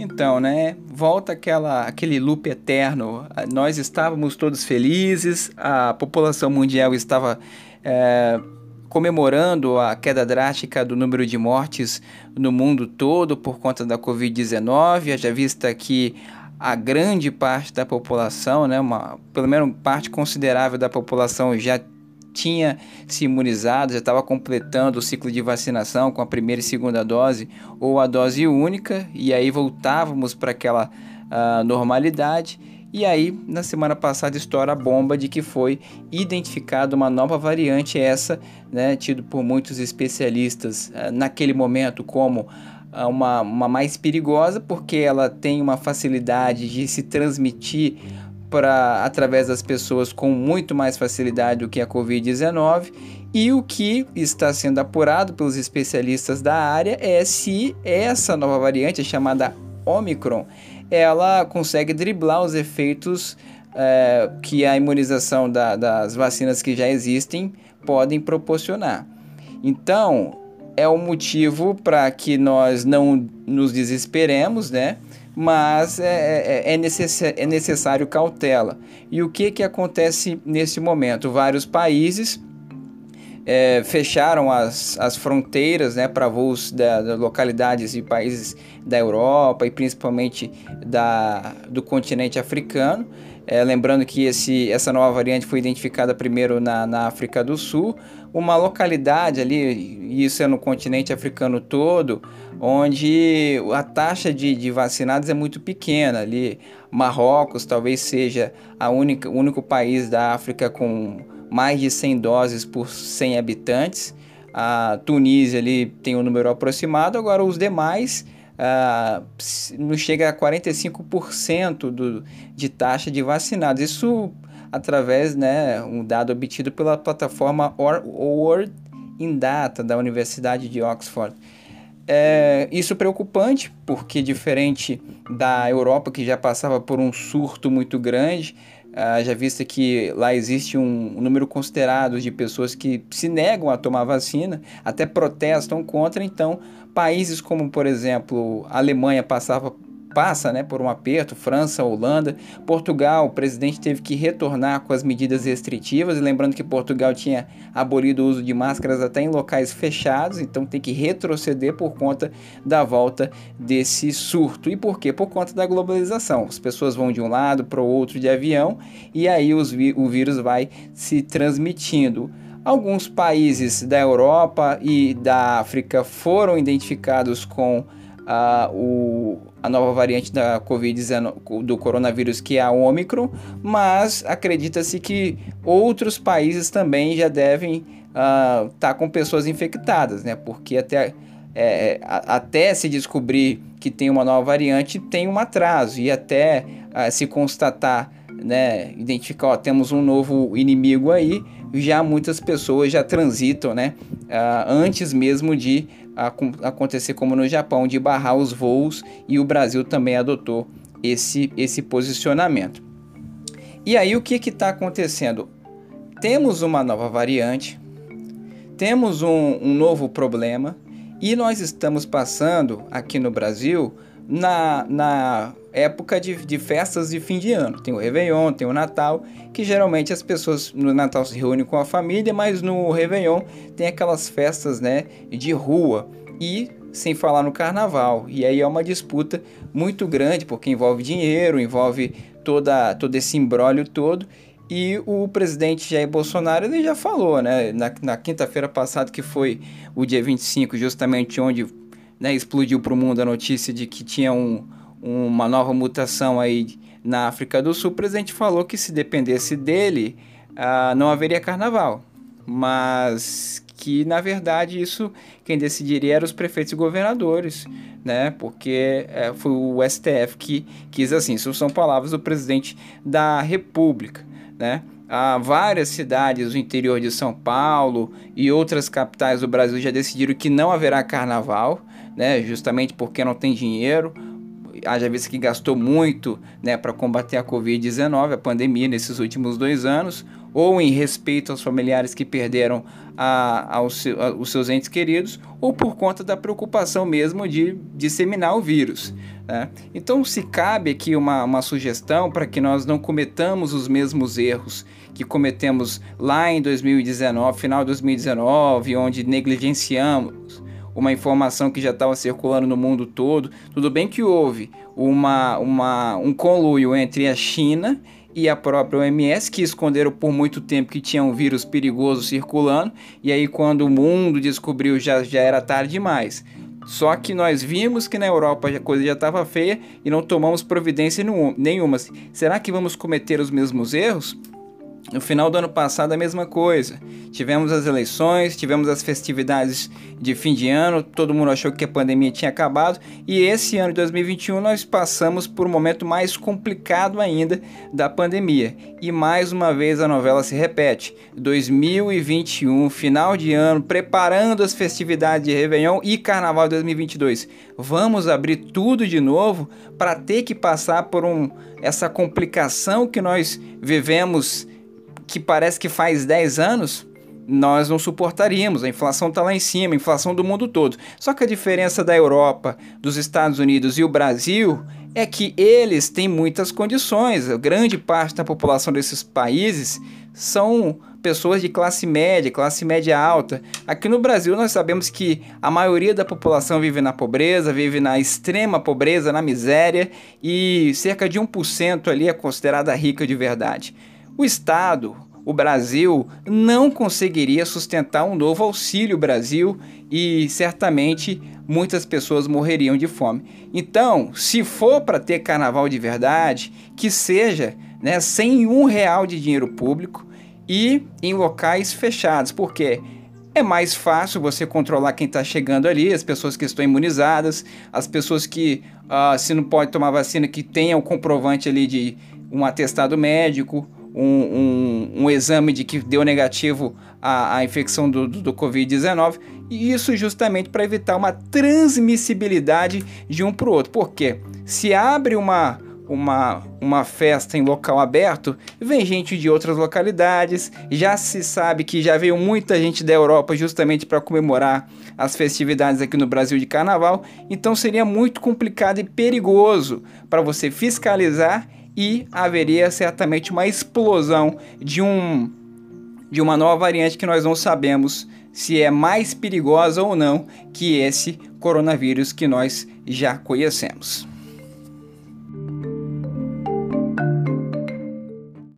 Então, né, volta aquela, aquele loop eterno. Nós estávamos todos felizes, a população mundial estava é, comemorando a queda drástica do número de mortes no mundo todo por conta da Covid-19, já vista que a grande parte da população, né, uma, pelo menos parte considerável da população já tinha se imunizado, já estava completando o ciclo de vacinação com a primeira e segunda dose ou a dose única, e aí voltávamos para aquela uh, normalidade. E aí, na semana passada, estoura a bomba de que foi identificada uma nova variante, essa, né, tido por muitos especialistas uh, naquele momento como uh, uma, uma mais perigosa, porque ela tem uma facilidade de se transmitir para através das pessoas com muito mais facilidade do que a Covid-19 e o que está sendo apurado pelos especialistas da área é se essa nova variante chamada Omicron ela consegue driblar os efeitos é, que a imunização da, das vacinas que já existem podem proporcionar. Então é um motivo para que nós não nos desesperemos, né? Mas é, é, é, necess é necessário cautela. E o que, que acontece nesse momento? Vários países é, fecharam as, as fronteiras né, para voos da, localidades e países da Europa e principalmente da, do continente africano. É, lembrando que esse, essa nova variante foi identificada primeiro na, na África do Sul, uma localidade ali, isso é no continente africano todo, onde a taxa de, de vacinados é muito pequena. Ali, Marrocos talvez seja a única, o único país da África com mais de 100 doses por 100 habitantes. A Tunísia ali tem um número aproximado, agora os demais uh, não chega a 45% do, de taxa de vacinados. Isso através, né, um dado obtido pela plataforma World in Data da Universidade de Oxford. É, isso preocupante, porque diferente da Europa, que já passava por um surto muito grande, uh, já vista que lá existe um, número considerado de pessoas que se negam a tomar vacina, até protestam contra, então países como, por exemplo, a Alemanha passava passa né, por um aperto, França, Holanda, Portugal, o presidente teve que retornar com as medidas restritivas, lembrando que Portugal tinha abolido o uso de máscaras até em locais fechados, então tem que retroceder por conta da volta desse surto. E por quê? Por conta da globalização. As pessoas vão de um lado para o outro de avião e aí os, o vírus vai se transmitindo. Alguns países da Europa e da África foram identificados com uh, o, a nova variante da Covid-19 do coronavírus, que é a Omicron, mas acredita-se que outros países também já devem estar uh, tá com pessoas infectadas, né? Porque até, é, até se descobrir que tem uma nova variante, tem um atraso, e até uh, se constatar, né, identificar, ó, temos um novo inimigo aí, já muitas pessoas já transitam, né, uh, antes mesmo de acontecer como no Japão, de barrar os voos e o Brasil também adotou esse, esse posicionamento. E aí o que está acontecendo? Temos uma nova variante, temos um, um novo problema e nós estamos passando aqui no Brasil na, na época de, de festas de fim de ano. Tem o Réveillon, tem o Natal, que geralmente as pessoas no Natal se reúnem com a família, mas no Réveillon tem aquelas festas né, de rua e sem falar no carnaval. E aí é uma disputa muito grande, porque envolve dinheiro, envolve toda, todo esse embrólio todo. E o presidente Jair Bolsonaro ele já falou, né, na, na quinta-feira passada, que foi o dia 25, justamente onde né, explodiu para o mundo a notícia de que tinha um, uma nova mutação aí na África do Sul, o presidente falou que se dependesse dele, uh, não haveria carnaval. Mas que, na verdade, isso quem decidiria eram os prefeitos e governadores, né? Porque é, foi o STF que quis assim. Isso são palavras do presidente da República, né? Há várias cidades do interior de São Paulo e outras capitais do Brasil já decidiram que não haverá carnaval, né? Justamente porque não tem dinheiro haja visto que gastou muito né, para combater a Covid-19, a pandemia, nesses últimos dois anos, ou em respeito aos familiares que perderam a, a, os seus entes queridos, ou por conta da preocupação mesmo de disseminar o vírus. Né? Então, se cabe aqui uma, uma sugestão para que nós não cometamos os mesmos erros que cometemos lá em 2019, final de 2019, onde negligenciamos uma informação que já estava circulando no mundo todo. Tudo bem que houve uma, uma, um conluio entre a China e a própria OMS, que esconderam por muito tempo que tinha um vírus perigoso circulando, e aí quando o mundo descobriu já, já era tarde demais. Só que nós vimos que na Europa a coisa já estava feia e não tomamos providência nenhuma. Será que vamos cometer os mesmos erros? No final do ano passado, a mesma coisa. Tivemos as eleições, tivemos as festividades de fim de ano, todo mundo achou que a pandemia tinha acabado, e esse ano de 2021 nós passamos por um momento mais complicado ainda da pandemia. E mais uma vez a novela se repete. 2021, final de ano, preparando as festividades de Réveillon e Carnaval de 2022. Vamos abrir tudo de novo para ter que passar por um, essa complicação que nós vivemos que parece que faz 10 anos, nós não suportaríamos. A inflação está lá em cima, a inflação do mundo todo. Só que a diferença da Europa, dos Estados Unidos e o Brasil é que eles têm muitas condições. A grande parte da população desses países são pessoas de classe média, classe média alta. Aqui no Brasil nós sabemos que a maioria da população vive na pobreza, vive na extrema pobreza, na miséria e cerca de 1% ali é considerada rica de verdade. O Estado, o Brasil, não conseguiria sustentar um novo Auxílio Brasil e certamente muitas pessoas morreriam de fome. Então, se for para ter carnaval de verdade, que seja né, sem um real de dinheiro público e em locais fechados, porque é mais fácil você controlar quem está chegando ali, as pessoas que estão imunizadas, as pessoas que, uh, se não pode tomar vacina, que tenham comprovante ali de um atestado médico um, um, um, exame de que deu negativo à, infecção do, do, do Covid-19, e isso justamente para evitar uma transmissibilidade de um para o outro. Porque se abre uma, uma, uma festa em local aberto, vem gente de outras localidades, já se sabe que já veio muita gente da Europa justamente para comemorar as festividades aqui no Brasil de carnaval, então seria muito complicado e perigoso para você fiscalizar e haveria certamente uma explosão de um de uma nova variante que nós não sabemos se é mais perigosa ou não que esse coronavírus que nós já conhecemos.